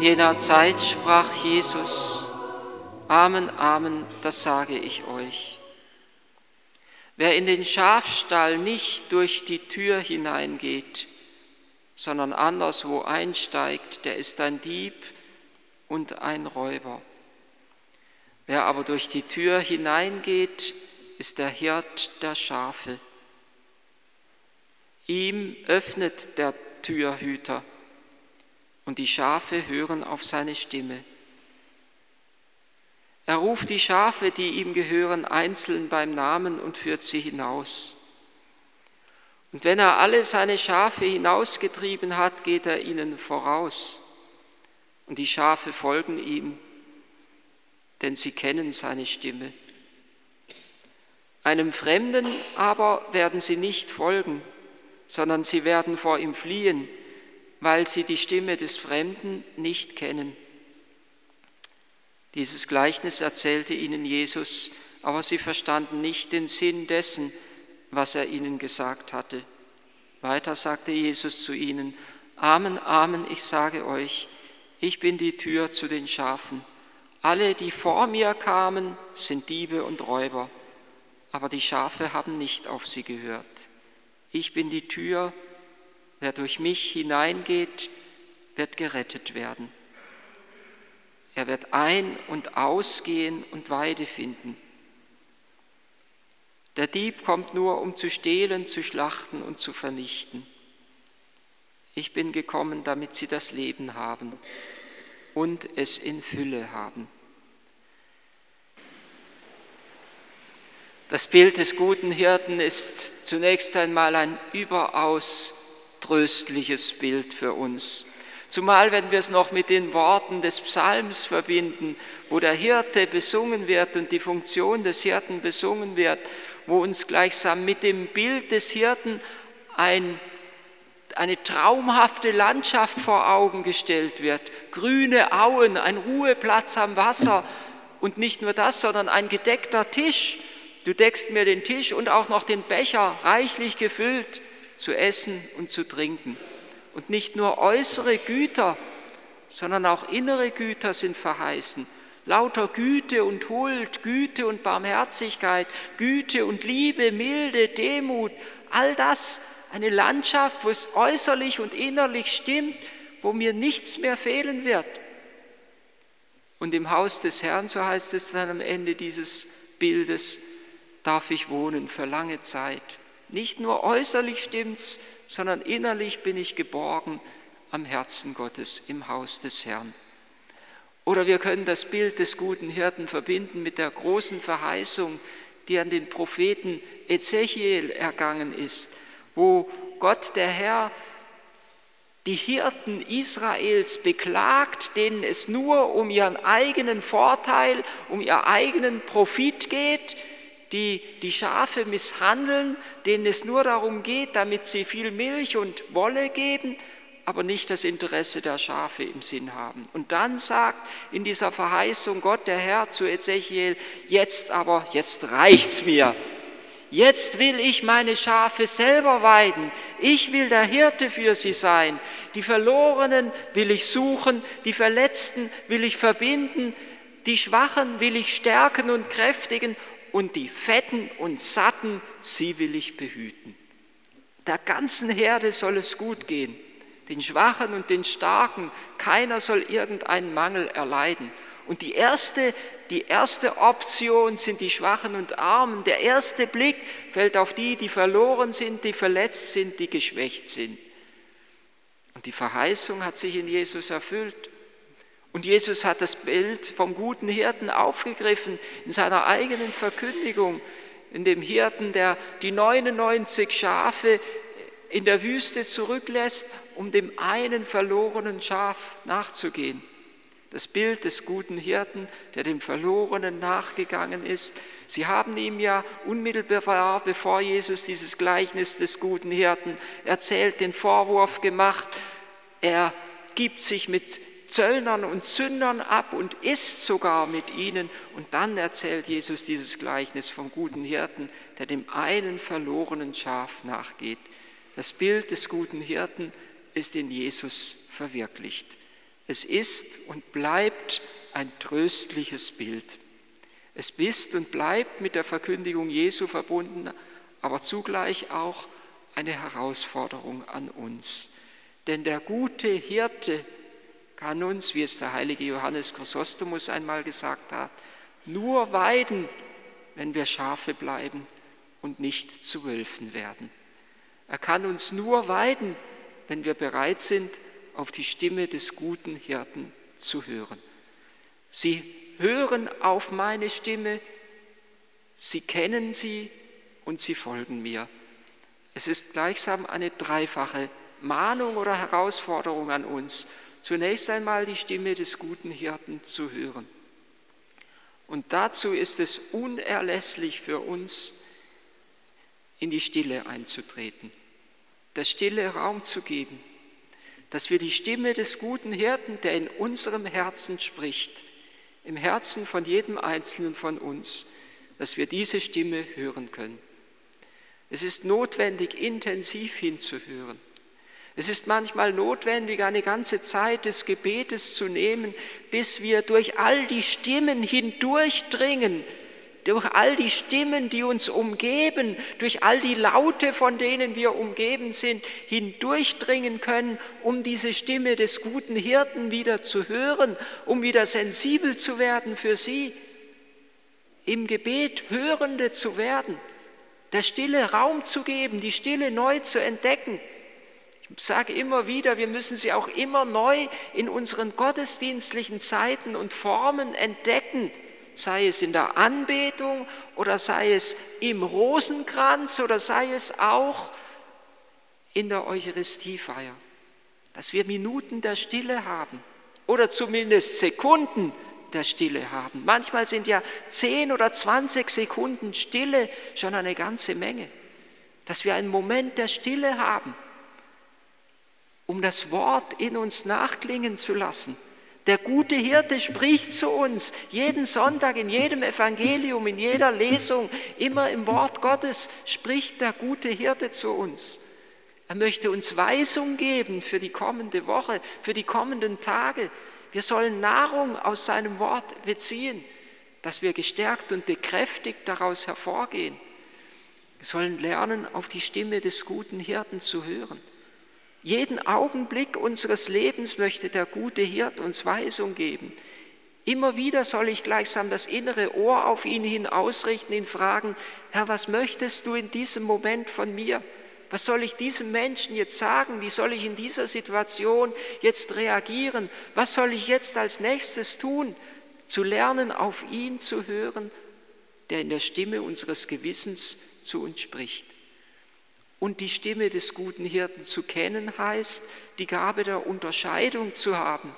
In jener Zeit sprach Jesus, Amen, Amen, das sage ich euch. Wer in den Schafstall nicht durch die Tür hineingeht, sondern anderswo einsteigt, der ist ein Dieb und ein Räuber. Wer aber durch die Tür hineingeht, ist der Hirt der Schafe. Ihm öffnet der Türhüter und die Schafe hören auf seine Stimme. Er ruft die Schafe, die ihm gehören, einzeln beim Namen und führt sie hinaus. Und wenn er alle seine Schafe hinausgetrieben hat, geht er ihnen voraus. Und die Schafe folgen ihm, denn sie kennen seine Stimme. Einem Fremden aber werden sie nicht folgen, sondern sie werden vor ihm fliehen, weil sie die Stimme des Fremden nicht kennen. Dieses Gleichnis erzählte ihnen Jesus, aber sie verstanden nicht den Sinn dessen, was er ihnen gesagt hatte. Weiter sagte Jesus zu ihnen, Amen, Amen, ich sage euch, ich bin die Tür zu den Schafen. Alle, die vor mir kamen, sind Diebe und Räuber, aber die Schafe haben nicht auf sie gehört. Ich bin die Tür, wer durch mich hineingeht, wird gerettet werden. Er wird ein- und ausgehen und Weide finden. Der Dieb kommt nur, um zu stehlen, zu schlachten und zu vernichten. Ich bin gekommen, damit sie das Leben haben und es in Fülle haben. Das Bild des guten Hirten ist zunächst einmal ein überaus tröstliches Bild für uns. Zumal wenn wir es noch mit den Worten des Psalms verbinden, wo der Hirte besungen wird und die Funktion des Hirten besungen wird, wo uns gleichsam mit dem Bild des Hirten ein, eine traumhafte Landschaft vor Augen gestellt wird. Grüne Auen, ein Ruheplatz am Wasser und nicht nur das, sondern ein gedeckter Tisch Du deckst mir den Tisch und auch noch den Becher reichlich gefüllt zu essen und zu trinken. Und nicht nur äußere Güter, sondern auch innere Güter sind verheißen. Lauter Güte und Huld, Güte und Barmherzigkeit, Güte und Liebe, Milde, Demut, all das, eine Landschaft, wo es äußerlich und innerlich stimmt, wo mir nichts mehr fehlen wird. Und im Haus des Herrn, so heißt es dann am Ende dieses Bildes, darf ich wohnen für lange Zeit. Nicht nur äußerlich stimmt's, sondern innerlich bin ich geborgen am Herzen Gottes im Haus des Herrn. Oder wir können das Bild des guten Hirten verbinden mit der großen Verheißung, die an den Propheten Ezechiel ergangen ist, wo Gott der Herr die Hirten Israels beklagt, denen es nur um ihren eigenen Vorteil, um ihren eigenen Profit geht, die die Schafe misshandeln, denen es nur darum geht, damit sie viel Milch und Wolle geben, aber nicht das Interesse der Schafe im Sinn haben. Und dann sagt in dieser Verheißung Gott der Herr zu Ezechiel, jetzt aber, jetzt reicht's mir. Jetzt will ich meine Schafe selber weiden. Ich will der Hirte für sie sein. Die Verlorenen will ich suchen, die Verletzten will ich verbinden, die Schwachen will ich stärken und kräftigen und die Fetten und Satten, sie will ich behüten. Der ganzen Herde soll es gut gehen, den Schwachen und den Starken, keiner soll irgendeinen Mangel erleiden. Und die erste, die erste Option sind die Schwachen und Armen. Der erste Blick fällt auf die, die verloren sind, die verletzt sind, die geschwächt sind. Und die Verheißung hat sich in Jesus erfüllt. Und Jesus hat das Bild vom guten Hirten aufgegriffen in seiner eigenen Verkündigung, in dem Hirten, der die 99 Schafe in der Wüste zurücklässt, um dem einen verlorenen Schaf nachzugehen. Das Bild des guten Hirten, der dem Verlorenen nachgegangen ist. Sie haben ihm ja unmittelbar, bevor Jesus dieses Gleichnis des guten Hirten erzählt, den Vorwurf gemacht, er gibt sich mit Zöllnern und Sündern ab und isst sogar mit ihnen. Und dann erzählt Jesus dieses Gleichnis vom guten Hirten, der dem einen verlorenen Schaf nachgeht. Das Bild des guten Hirten ist in Jesus verwirklicht. Es ist und bleibt ein tröstliches Bild. Es ist und bleibt mit der Verkündigung Jesu verbunden, aber zugleich auch eine Herausforderung an uns. Denn der gute Hirte kann uns, wie es der heilige Johannes Chrysostomus einmal gesagt hat, nur weiden, wenn wir Schafe bleiben und nicht zu Wölfen werden. Er kann uns nur weiden, wenn wir bereit sind, auf die Stimme des guten Hirten zu hören. Sie hören auf meine Stimme, sie kennen sie und sie folgen mir. Es ist gleichsam eine dreifache Mahnung oder Herausforderung an uns. Zunächst einmal die Stimme des guten Hirten zu hören. Und dazu ist es unerlässlich für uns, in die Stille einzutreten, der Stille Raum zu geben, dass wir die Stimme des guten Hirten, der in unserem Herzen spricht, im Herzen von jedem Einzelnen von uns, dass wir diese Stimme hören können. Es ist notwendig, intensiv hinzuhören. Es ist manchmal notwendig, eine ganze Zeit des Gebetes zu nehmen, bis wir durch all die Stimmen hindurchdringen, durch all die Stimmen, die uns umgeben, durch all die Laute, von denen wir umgeben sind, hindurchdringen können, um diese Stimme des guten Hirten wieder zu hören, um wieder sensibel zu werden für sie, im Gebet Hörende zu werden, der Stille Raum zu geben, die Stille neu zu entdecken. Sage immer wieder, wir müssen sie auch immer neu in unseren gottesdienstlichen Zeiten und Formen entdecken. Sei es in der Anbetung oder sei es im Rosenkranz oder sei es auch in der Eucharistiefeier, dass wir Minuten der Stille haben oder zumindest Sekunden der Stille haben. Manchmal sind ja 10 oder 20 Sekunden Stille schon eine ganze Menge, dass wir einen Moment der Stille haben, um das Wort in uns nachklingen zu lassen der gute Hirte spricht zu uns jeden Sonntag, in jedem Evangelium, in jeder Lesung, immer im Wort Gottes spricht der gute Hirte zu uns. Er möchte uns Weisung geben für die kommende Woche, für die kommenden Tage. Wir sollen Nahrung aus seinem Wort beziehen, dass wir gestärkt und bekräftigt daraus hervorgehen. Wir sollen lernen, auf die Stimme des guten Hirten zu hören. Jeden Augenblick unseres Lebens möchte der gute Hirt uns Weisung geben. Immer wieder soll ich gleichsam das innere Ohr auf ihn hin ausrichten, ihn fragen, Herr, was möchtest du in diesem Moment von mir? Was soll ich diesem Menschen jetzt sagen? Wie soll ich in dieser Situation jetzt reagieren? Was soll ich jetzt als nächstes tun? Zu lernen, auf ihn zu hören, der in der Stimme unseres Gewissens zu uns spricht. Und die Stimme des guten Hirten zu kennen heißt, die Gabe der Unterscheidung zu haben,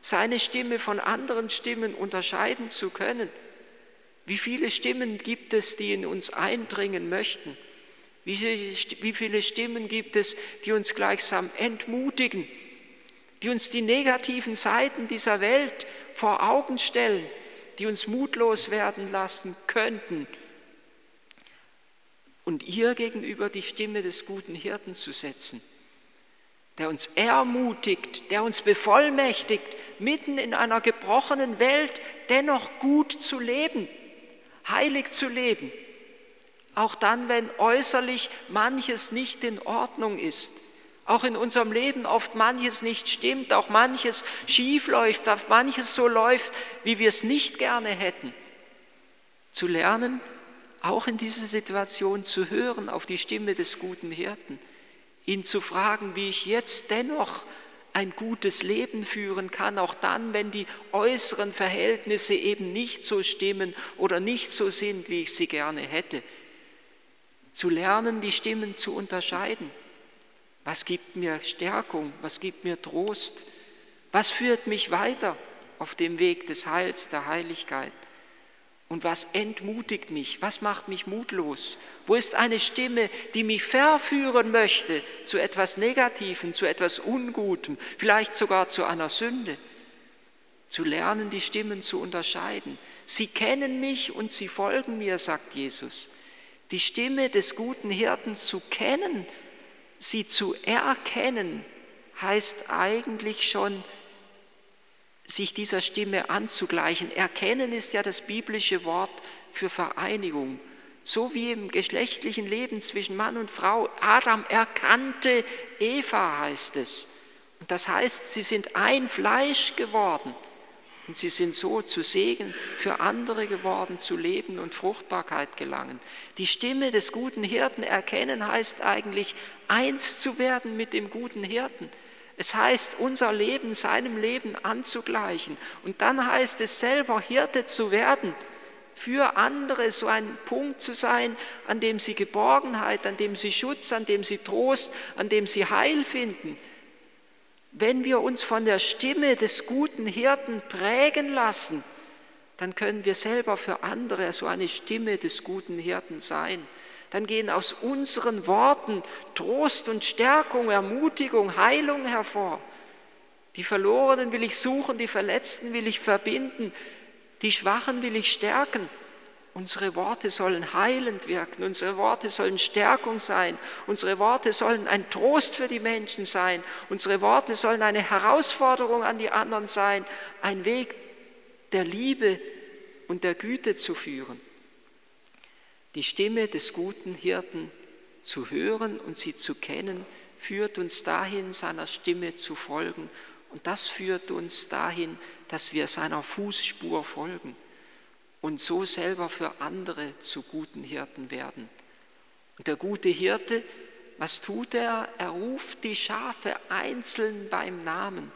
seine Stimme von anderen Stimmen unterscheiden zu können. Wie viele Stimmen gibt es, die in uns eindringen möchten? Wie viele Stimmen gibt es, die uns gleichsam entmutigen, die uns die negativen Seiten dieser Welt vor Augen stellen, die uns mutlos werden lassen könnten und ihr gegenüber die Stimme des guten Hirten zu setzen, der uns ermutigt, der uns bevollmächtigt, mitten in einer gebrochenen Welt dennoch gut zu leben, heilig zu leben, auch dann, wenn äußerlich manches nicht in Ordnung ist, auch in unserem Leben oft manches nicht stimmt, auch manches schief läuft, auch manches so läuft, wie wir es nicht gerne hätten, zu lernen, auch in dieser Situation zu hören auf die Stimme des guten Hirten, ihn zu fragen, wie ich jetzt dennoch ein gutes Leben führen kann, auch dann, wenn die äußeren Verhältnisse eben nicht so stimmen oder nicht so sind, wie ich sie gerne hätte. Zu lernen, die Stimmen zu unterscheiden. Was gibt mir Stärkung? Was gibt mir Trost? Was führt mich weiter auf dem Weg des Heils, der Heiligkeit? Und was entmutigt mich? Was macht mich mutlos? Wo ist eine Stimme, die mich verführen möchte zu etwas Negativem, zu etwas Ungutem, vielleicht sogar zu einer Sünde? Zu lernen, die Stimmen zu unterscheiden. Sie kennen mich und sie folgen mir, sagt Jesus. Die Stimme des guten Hirten zu kennen, sie zu erkennen, heißt eigentlich schon sich dieser Stimme anzugleichen. Erkennen ist ja das biblische Wort für Vereinigung. So wie im geschlechtlichen Leben zwischen Mann und Frau. Adam erkannte Eva, heißt es. Und das heißt, sie sind ein Fleisch geworden. Und sie sind so zu Segen für andere geworden, zu Leben und Fruchtbarkeit gelangen. Die Stimme des guten Hirten erkennen heißt eigentlich, eins zu werden mit dem guten Hirten. Es heißt, unser Leben seinem Leben anzugleichen. Und dann heißt es selber, Hirte zu werden, für andere so ein Punkt zu sein, an dem sie Geborgenheit, an dem sie Schutz, an dem sie Trost, an dem sie Heil finden. Wenn wir uns von der Stimme des guten Hirten prägen lassen, dann können wir selber für andere so eine Stimme des guten Hirten sein dann gehen aus unseren Worten Trost und Stärkung, Ermutigung, Heilung hervor. Die Verlorenen will ich suchen, die Verletzten will ich verbinden, die Schwachen will ich stärken. Unsere Worte sollen heilend wirken, unsere Worte sollen Stärkung sein, unsere Worte sollen ein Trost für die Menschen sein, unsere Worte sollen eine Herausforderung an die anderen sein, ein Weg der Liebe und der Güte zu führen die Stimme des guten Hirten zu hören und sie zu kennen, führt uns dahin, seiner Stimme zu folgen. Und das führt uns dahin, dass wir seiner Fußspur folgen und so selber für andere zu guten Hirten werden. Und der gute Hirte, was tut er? Er ruft die Schafe einzeln beim Namen.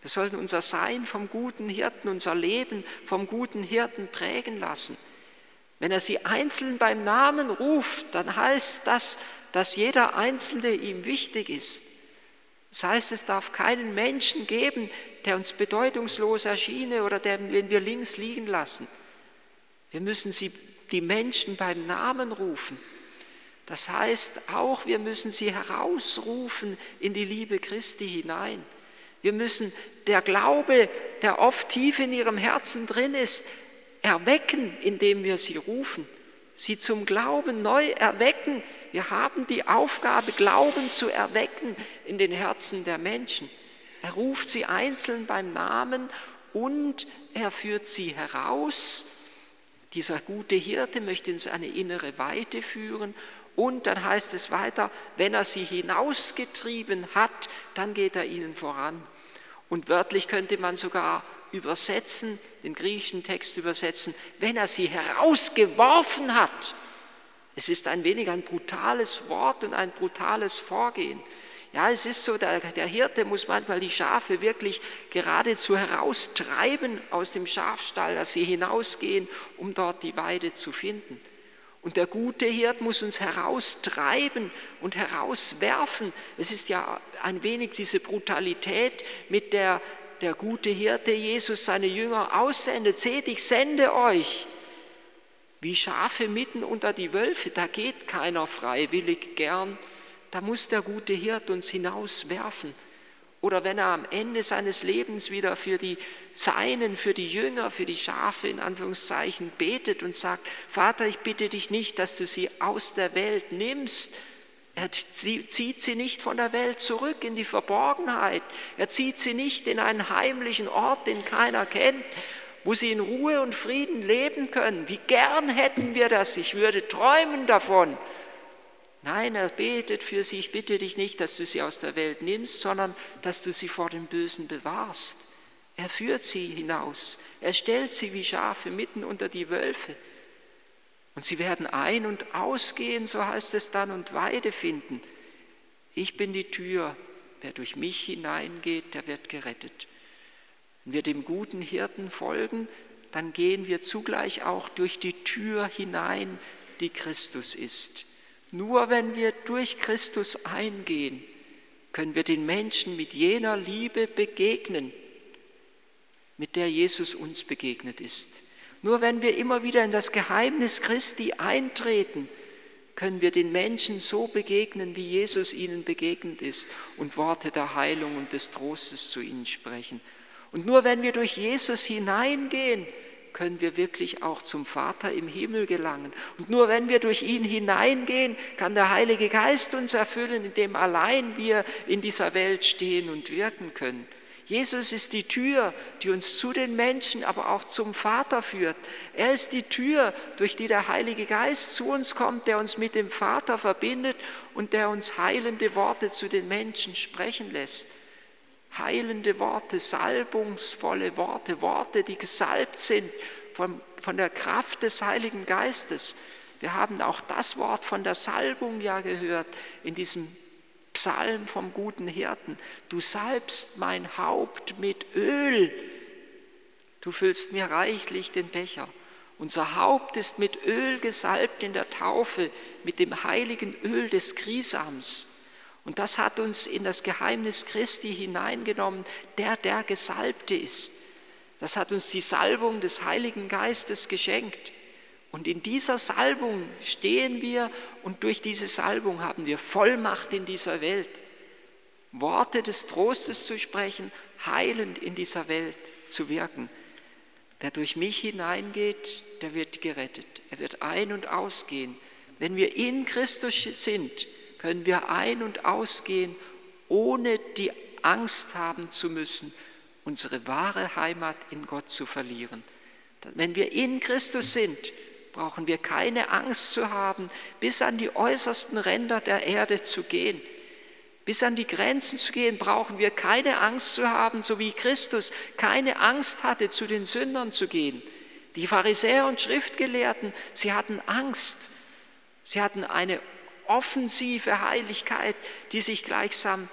Wir sollten unser Sein vom guten Hirten, unser Leben vom guten Hirten prägen lassen. Wenn er sie einzeln beim Namen ruft, dann heißt das, dass jeder Einzelne ihm wichtig ist. Das heißt, es darf keinen Menschen geben, der uns bedeutungslos erschiene oder den wir links liegen lassen. Wir müssen sie, die Menschen beim Namen rufen. Das heißt auch, wir müssen sie herausrufen in die Liebe Christi hinein. Wir müssen der Glaube, der oft tief in ihrem Herzen drin ist, erwecken, indem wir sie rufen, sie zum Glauben neu erwecken. Wir haben die Aufgabe, Glauben zu erwecken in den Herzen der Menschen. Er ruft sie einzeln beim Namen und er führt sie heraus. Dieser gute Hirte möchte uns eine innere Weite führen und dann heißt es weiter, wenn er sie hinausgetrieben hat, dann geht er ihnen voran. Und wörtlich könnte man sogar übersetzen, den griechischen Text übersetzen, wenn er sie herausgeworfen hat. Es ist ein wenig ein brutales Wort und ein brutales Vorgehen. Ja, es ist so, der, der Hirte muss manchmal die Schafe wirklich geradezu heraustreiben aus dem Schafstall, dass sie hinausgehen, um dort die Weide zu finden. Und der gute Hirt muss uns heraustreiben und herauswerfen. Es ist ja ein wenig diese Brutalität, mit der der gute Hirte Jesus seine Jünger aussendet. Seht, ich sende euch wie Schafe mitten unter die Wölfe. Da geht keiner freiwillig gern. Da muss der gute Hirt uns hinauswerfen. Oder wenn er am Ende seines Lebens wieder für die Seinen, für die Jünger, für die Schafe in Anführungszeichen betet und sagt, Vater, ich bitte dich nicht, dass du sie aus der Welt nimmst, er zieht sie nicht von der Welt zurück in die Verborgenheit. Er zieht sie nicht in einen heimlichen Ort, den keiner kennt, wo sie in Ruhe und Frieden leben können. Wie gern hätten wir das. Ich würde träumen davon. Nein, er betet für sie. Ich bitte dich nicht, dass du sie aus der Welt nimmst, sondern dass du sie vor dem Bösen bewahrst. Er führt sie hinaus. Er stellt sie wie Schafe mitten unter die Wölfe. Und sie werden ein- und ausgehen, so heißt es dann, und Weide finden. Ich bin die Tür. Wer durch mich hineingeht, der wird gerettet. Wenn wir dem guten Hirten folgen, dann gehen wir zugleich auch durch die Tür hinein, die Christus ist. Nur wenn wir durch Christus eingehen, können wir den Menschen mit jener Liebe begegnen, mit der Jesus uns begegnet ist. Nur wenn wir immer wieder in das Geheimnis Christi eintreten, können wir den Menschen so begegnen, wie Jesus ihnen begegnet ist und Worte der Heilung und des Trostes zu ihnen sprechen. Und nur wenn wir durch Jesus hineingehen, können wir wirklich auch zum Vater im Himmel gelangen. Und nur wenn wir durch ihn hineingehen, kann der Heilige Geist uns erfüllen, indem allein wir in dieser Welt stehen und wirken können. Jesus ist die Tür, die uns zu den Menschen, aber auch zum Vater führt. Er ist die Tür, durch die der Heilige Geist zu uns kommt, der uns mit dem Vater verbindet und der uns heilende Worte zu den Menschen sprechen lässt. Heilende Worte, salbungsvolle Worte, Worte, die gesalbt sind von, von der Kraft des Heiligen Geistes. Wir haben auch das Wort von der Salbung ja gehört in diesem Psalm vom guten Hirten. Du salbst mein Haupt mit Öl. Du füllst mir reichlich den Becher. Unser Haupt ist mit Öl gesalbt in der Taufe, mit dem heiligen Öl des Grisams. Und das hat uns in das Geheimnis Christi hineingenommen, der der Gesalbte ist. Das hat uns die Salbung des Heiligen Geistes geschenkt. Und in dieser Salbung stehen wir und durch diese Salbung haben wir Vollmacht in dieser Welt, Worte des Trostes zu sprechen, heilend in dieser Welt zu wirken. Wer durch mich hineingeht, der wird gerettet. Er wird ein- und ausgehen. Wenn wir in Christus sind, können wir ein- und ausgehen, ohne die Angst haben zu müssen, unsere wahre Heimat in Gott zu verlieren. Wenn wir in Christus sind, brauchen wir keine Angst zu haben, bis an die äußersten Ränder der Erde zu gehen. Bis an die Grenzen zu gehen, brauchen wir keine Angst zu haben, so wie Christus keine Angst hatte, zu den Sündern zu gehen. Die Pharisäer und Schriftgelehrten, sie hatten Angst. Sie hatten eine offensive Heiligkeit, die sich gleichsam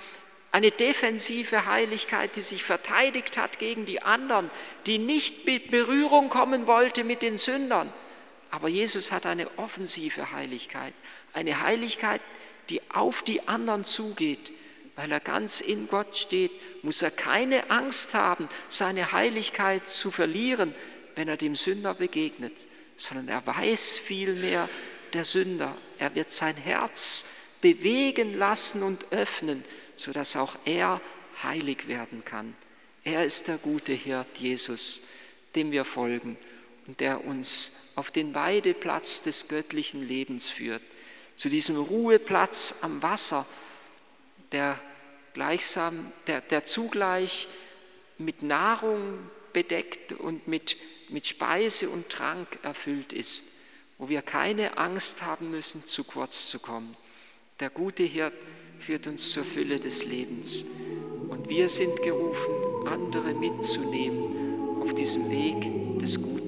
eine defensive Heiligkeit, die sich verteidigt hat gegen die anderen, die nicht mit Berührung kommen wollte mit den Sündern. Aber Jesus hat eine offensive Heiligkeit, eine Heiligkeit, die auf die anderen zugeht. Weil er ganz in Gott steht, muss er keine Angst haben, seine Heiligkeit zu verlieren, wenn er dem Sünder begegnet, sondern er weiß vielmehr, der Sünder, er wird sein Herz bewegen lassen und öffnen, sodass auch er heilig werden kann. Er ist der gute Hirt Jesus, dem wir folgen und der uns auf den Weideplatz des göttlichen Lebens führt, zu diesem Ruheplatz am Wasser, der gleichsam, der, der zugleich mit Nahrung bedeckt und mit, mit Speise und Trank erfüllt ist, wo wir keine Angst haben müssen, zu kurz zu kommen. Der gute Hirt führt uns zur Fülle des Lebens. Und wir sind gerufen, andere mitzunehmen auf diesem Weg des Guten.